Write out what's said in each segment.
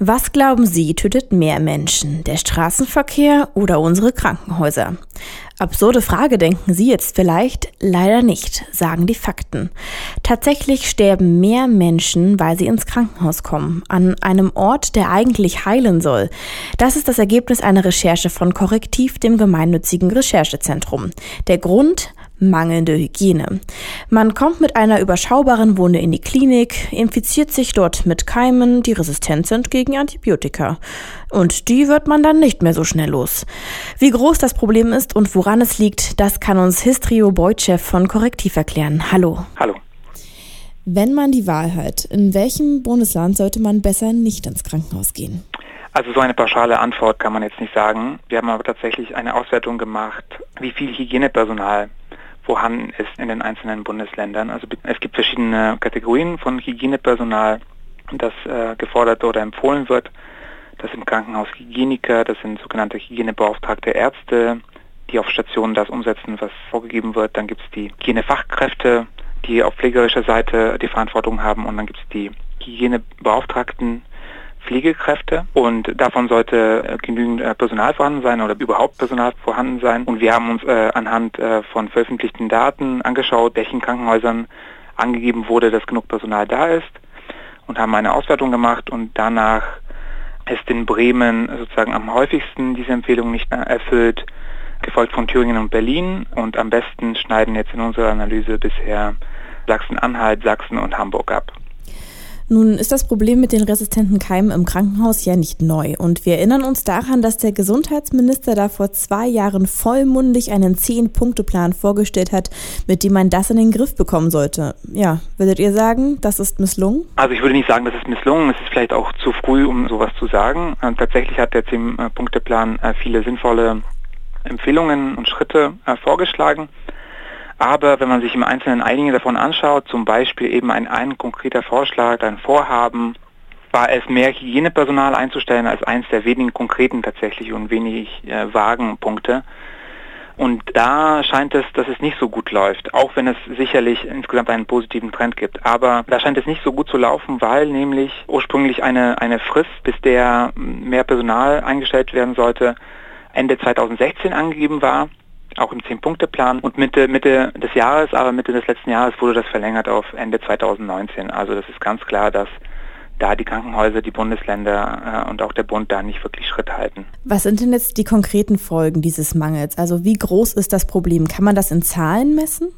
Was glauben Sie, tötet mehr Menschen, der Straßenverkehr oder unsere Krankenhäuser? Absurde Frage denken Sie jetzt vielleicht? Leider nicht, sagen die Fakten. Tatsächlich sterben mehr Menschen, weil sie ins Krankenhaus kommen, an einem Ort, der eigentlich heilen soll. Das ist das Ergebnis einer Recherche von Korrektiv, dem gemeinnützigen Recherchezentrum. Der Grund? Mangelnde Hygiene. Man kommt mit einer überschaubaren Wunde in die Klinik, infiziert sich dort mit Keimen, die resistent sind gegen Antibiotika. Und die wird man dann nicht mehr so schnell los. Wie groß das Problem ist und woran es liegt, das kann uns Histrio Beutschew von Korrektiv erklären. Hallo. Hallo. Wenn man die Wahl hat, in welchem Bundesland sollte man besser nicht ins Krankenhaus gehen? Also so eine pauschale Antwort kann man jetzt nicht sagen. Wir haben aber tatsächlich eine Auswertung gemacht, wie viel Hygienepersonal vorhanden ist in den einzelnen Bundesländern. Also es gibt verschiedene Kategorien von Hygienepersonal, das äh, gefordert oder empfohlen wird. Das sind Krankenhaus Hygieniker, das sind sogenannte Hygienebeauftragte Ärzte, die auf Stationen das umsetzen, was vorgegeben wird. Dann gibt es die Hygienefachkräfte, die auf pflegerischer Seite die Verantwortung haben und dann gibt es die Hygienebeauftragten, Pflegekräfte und davon sollte äh, genügend äh, Personal vorhanden sein oder überhaupt Personal vorhanden sein. Und wir haben uns äh, anhand von veröffentlichten Daten angeschaut, welchen Krankenhäusern angegeben wurde, dass genug Personal da ist und haben eine Auswertung gemacht und danach ist in Bremen sozusagen am häufigsten diese Empfehlung nicht erfüllt, gefolgt von Thüringen und Berlin und am besten schneiden jetzt in unserer Analyse bisher Sachsen-Anhalt, Sachsen und Hamburg ab. Nun ist das Problem mit den resistenten Keimen im Krankenhaus ja nicht neu. Und wir erinnern uns daran, dass der Gesundheitsminister da vor zwei Jahren vollmundig einen Zehn-Punkte-Plan vorgestellt hat, mit dem man das in den Griff bekommen sollte. Ja, würdet ihr sagen, das ist misslungen? Also ich würde nicht sagen, das ist misslungen. Es ist vielleicht auch zu früh, um sowas zu sagen. Tatsächlich hat der Zehn-Punkte-Plan äh, viele sinnvolle Empfehlungen und Schritte äh, vorgeschlagen. Aber wenn man sich im Einzelnen einige davon anschaut, zum Beispiel eben ein, ein konkreter Vorschlag, ein Vorhaben, war es mehr Hygienepersonal einzustellen als eins der wenigen konkreten tatsächlich und wenig äh, vagen Punkte. Und da scheint es, dass es nicht so gut läuft, auch wenn es sicherlich insgesamt einen positiven Trend gibt. Aber da scheint es nicht so gut zu laufen, weil nämlich ursprünglich eine, eine Frist, bis der mehr Personal eingestellt werden sollte, Ende 2016 angegeben war auch im Zehn-Punkte-Plan. Und Mitte, Mitte des Jahres, aber Mitte des letzten Jahres wurde das verlängert auf Ende 2019. Also das ist ganz klar, dass da die Krankenhäuser, die Bundesländer äh, und auch der Bund da nicht wirklich Schritt halten. Was sind denn jetzt die konkreten Folgen dieses Mangels? Also wie groß ist das Problem? Kann man das in Zahlen messen?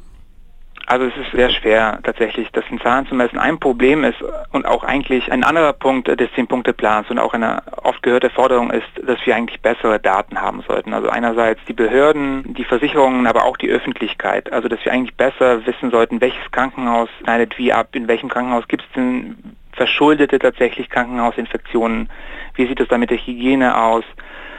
Also es ist sehr schwer tatsächlich, das in Zahlen zu messen. Ein Problem ist und auch eigentlich ein anderer Punkt des Zehn-Punkte-Plans und auch eine oft gehörte Forderung ist, dass wir eigentlich bessere Daten haben sollten. Also einerseits die Behörden, die Versicherungen, aber auch die Öffentlichkeit. Also dass wir eigentlich besser wissen sollten, welches Krankenhaus schneidet wie ab, in welchem Krankenhaus gibt es denn verschuldete tatsächlich Krankenhausinfektionen, wie sieht es da mit der Hygiene aus,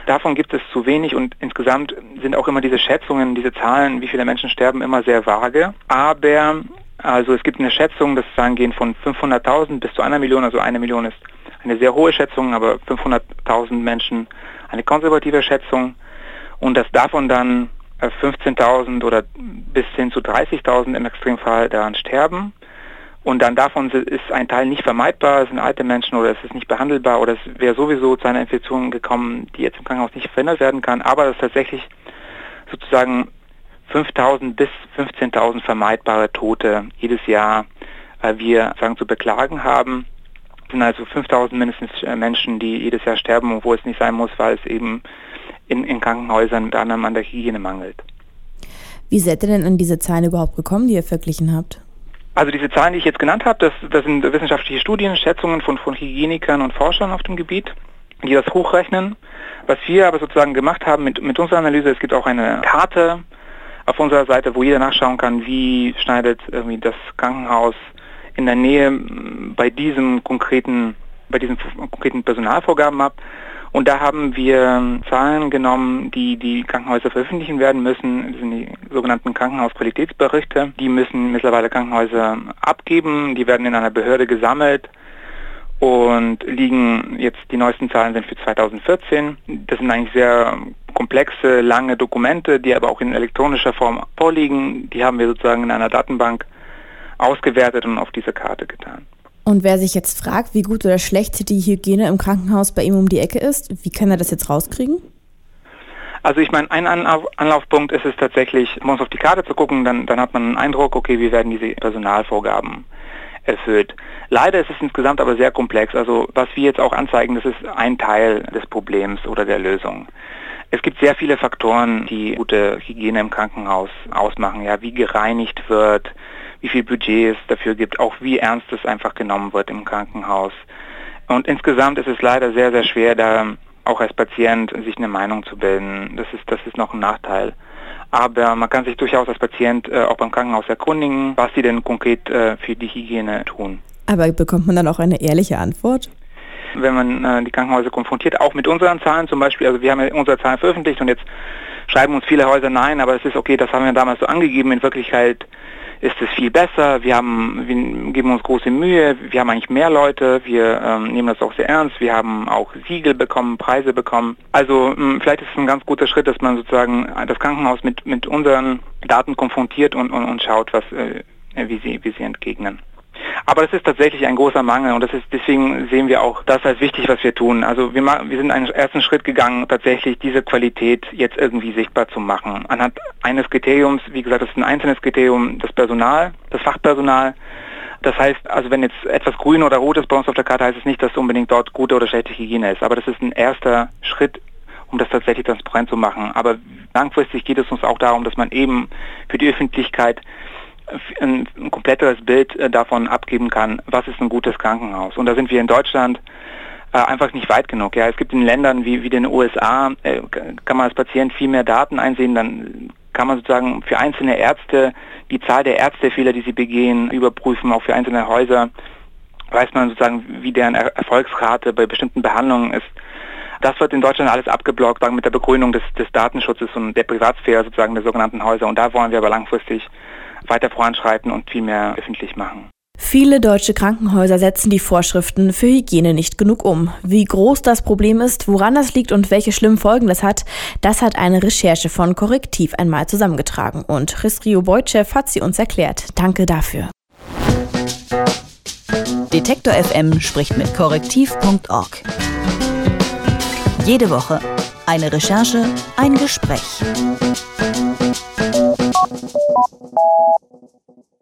Davon gibt es zu wenig und insgesamt sind auch immer diese Schätzungen, diese Zahlen, wie viele Menschen sterben, immer sehr vage. Aber also es gibt eine Schätzung, das Zahlen gehen von 500.000 bis zu einer Million, also eine Million ist eine sehr hohe Schätzung, aber 500.000 Menschen eine konservative Schätzung und dass davon dann 15.000 äh, oder bis hin zu 30.000 im Extremfall daran sterben. Und dann davon ist ein Teil nicht vermeidbar, es sind alte Menschen oder es ist nicht behandelbar oder es wäre sowieso zu einer Infektion gekommen, die jetzt im Krankenhaus nicht verhindert werden kann. Aber es ist tatsächlich sozusagen 5.000 bis 15.000 vermeidbare Tote jedes Jahr äh, wir sagen zu beklagen haben. Es sind also 5.000 mindestens äh, Menschen, die jedes Jahr sterben, wo es nicht sein muss, weil es eben in, in Krankenhäusern unter anderem an der Hygiene mangelt. Wie seid ihr denn an diese Zahlen überhaupt gekommen, die ihr verglichen habt? Also diese Zahlen, die ich jetzt genannt habe, das, das sind wissenschaftliche Studien, Schätzungen von, von Hygienikern und Forschern auf dem Gebiet, die das hochrechnen. Was wir aber sozusagen gemacht haben mit, mit unserer Analyse, es gibt auch eine Karte auf unserer Seite, wo jeder nachschauen kann, wie schneidet irgendwie das Krankenhaus in der Nähe bei diesem konkreten, bei diesen konkreten Personalvorgaben ab. Und da haben wir Zahlen genommen, die die Krankenhäuser veröffentlichen werden müssen. Das sind die sogenannten Krankenhausqualitätsberichte. Die müssen mittlerweile Krankenhäuser abgeben. Die werden in einer Behörde gesammelt. und liegen jetzt, die neuesten Zahlen sind für 2014. Das sind eigentlich sehr komplexe, lange Dokumente, die aber auch in elektronischer Form vorliegen. Die haben wir sozusagen in einer Datenbank ausgewertet und auf diese Karte. Und wer sich jetzt fragt, wie gut oder schlecht die Hygiene im Krankenhaus bei ihm um die Ecke ist, wie kann er das jetzt rauskriegen? Also ich meine, ein Anlaufpunkt ist es tatsächlich, uns auf die Karte zu gucken, dann, dann hat man einen Eindruck, okay, wie werden diese Personalvorgaben erfüllt. Leider ist es insgesamt aber sehr komplex. Also was wir jetzt auch anzeigen, das ist ein Teil des Problems oder der Lösung. Es gibt sehr viele Faktoren, die gute Hygiene im Krankenhaus ausmachen. Ja, wie gereinigt wird, wie viel Budget es dafür gibt, auch wie ernst es einfach genommen wird im Krankenhaus. Und insgesamt ist es leider sehr, sehr schwer, da auch als Patient sich eine Meinung zu bilden. Das ist, das ist noch ein Nachteil. Aber man kann sich durchaus als Patient äh, auch beim Krankenhaus erkundigen, was sie denn konkret äh, für die Hygiene tun. Aber bekommt man dann auch eine ehrliche Antwort? Wenn man äh, die Krankenhäuser konfrontiert, auch mit unseren Zahlen zum Beispiel, also wir haben ja unsere Zahlen veröffentlicht und jetzt schreiben uns viele Häuser nein, aber es ist okay, das haben wir damals so angegeben. In Wirklichkeit ist es viel besser. Wir haben, wir geben uns große Mühe. Wir haben eigentlich mehr Leute. Wir ähm, nehmen das auch sehr ernst. Wir haben auch Siegel bekommen, Preise bekommen. Also mh, hm, vielleicht ist es ein ganz guter Schritt, dass man sozusagen das Krankenhaus mit, mit unseren Daten konfrontiert und, und, und schaut, was, äh, wie sie, wie sie entgegnen. Aber das ist tatsächlich ein großer Mangel und das ist deswegen sehen wir auch das als wichtig, was wir tun. Also wir, wir sind einen ersten Schritt gegangen, tatsächlich diese Qualität jetzt irgendwie sichtbar zu machen. Anhand eines Kriteriums, wie gesagt, das ist ein einzelnes Kriterium, das Personal, das Fachpersonal. Das heißt, also wenn jetzt etwas grün oder rot ist bei uns auf der Karte, heißt es nicht, dass unbedingt dort gute oder schlechte Hygiene ist. Aber das ist ein erster Schritt, um das tatsächlich transparent zu machen. Aber langfristig geht es uns auch darum, dass man eben für die Öffentlichkeit ein, ein kompletteres Bild äh, davon abgeben kann, was ist ein gutes Krankenhaus. Und da sind wir in Deutschland äh, einfach nicht weit genug. Ja, es gibt in Ländern wie, wie den USA, äh, kann man als Patient viel mehr Daten einsehen, dann kann man sozusagen für einzelne Ärzte die Zahl der Ärztefehler, die sie begehen, überprüfen, auch für einzelne Häuser weiß man sozusagen, wie deren Erfolgsrate bei bestimmten Behandlungen ist. Das wird in Deutschland alles abgeblockt mit der Begründung des, des Datenschutzes und der Privatsphäre sozusagen der sogenannten Häuser. Und da wollen wir aber langfristig weiter voranschreiten und viel mehr öffentlich machen. Viele deutsche Krankenhäuser setzen die Vorschriften für Hygiene nicht genug um. Wie groß das Problem ist, woran das liegt und welche schlimmen Folgen das hat, das hat eine Recherche von Korrektiv einmal zusammengetragen. Und Christrio Beutschew hat sie uns erklärt. Danke dafür. Detektor FM spricht mit korrektiv.org. Jede Woche eine Recherche, ein Gespräch.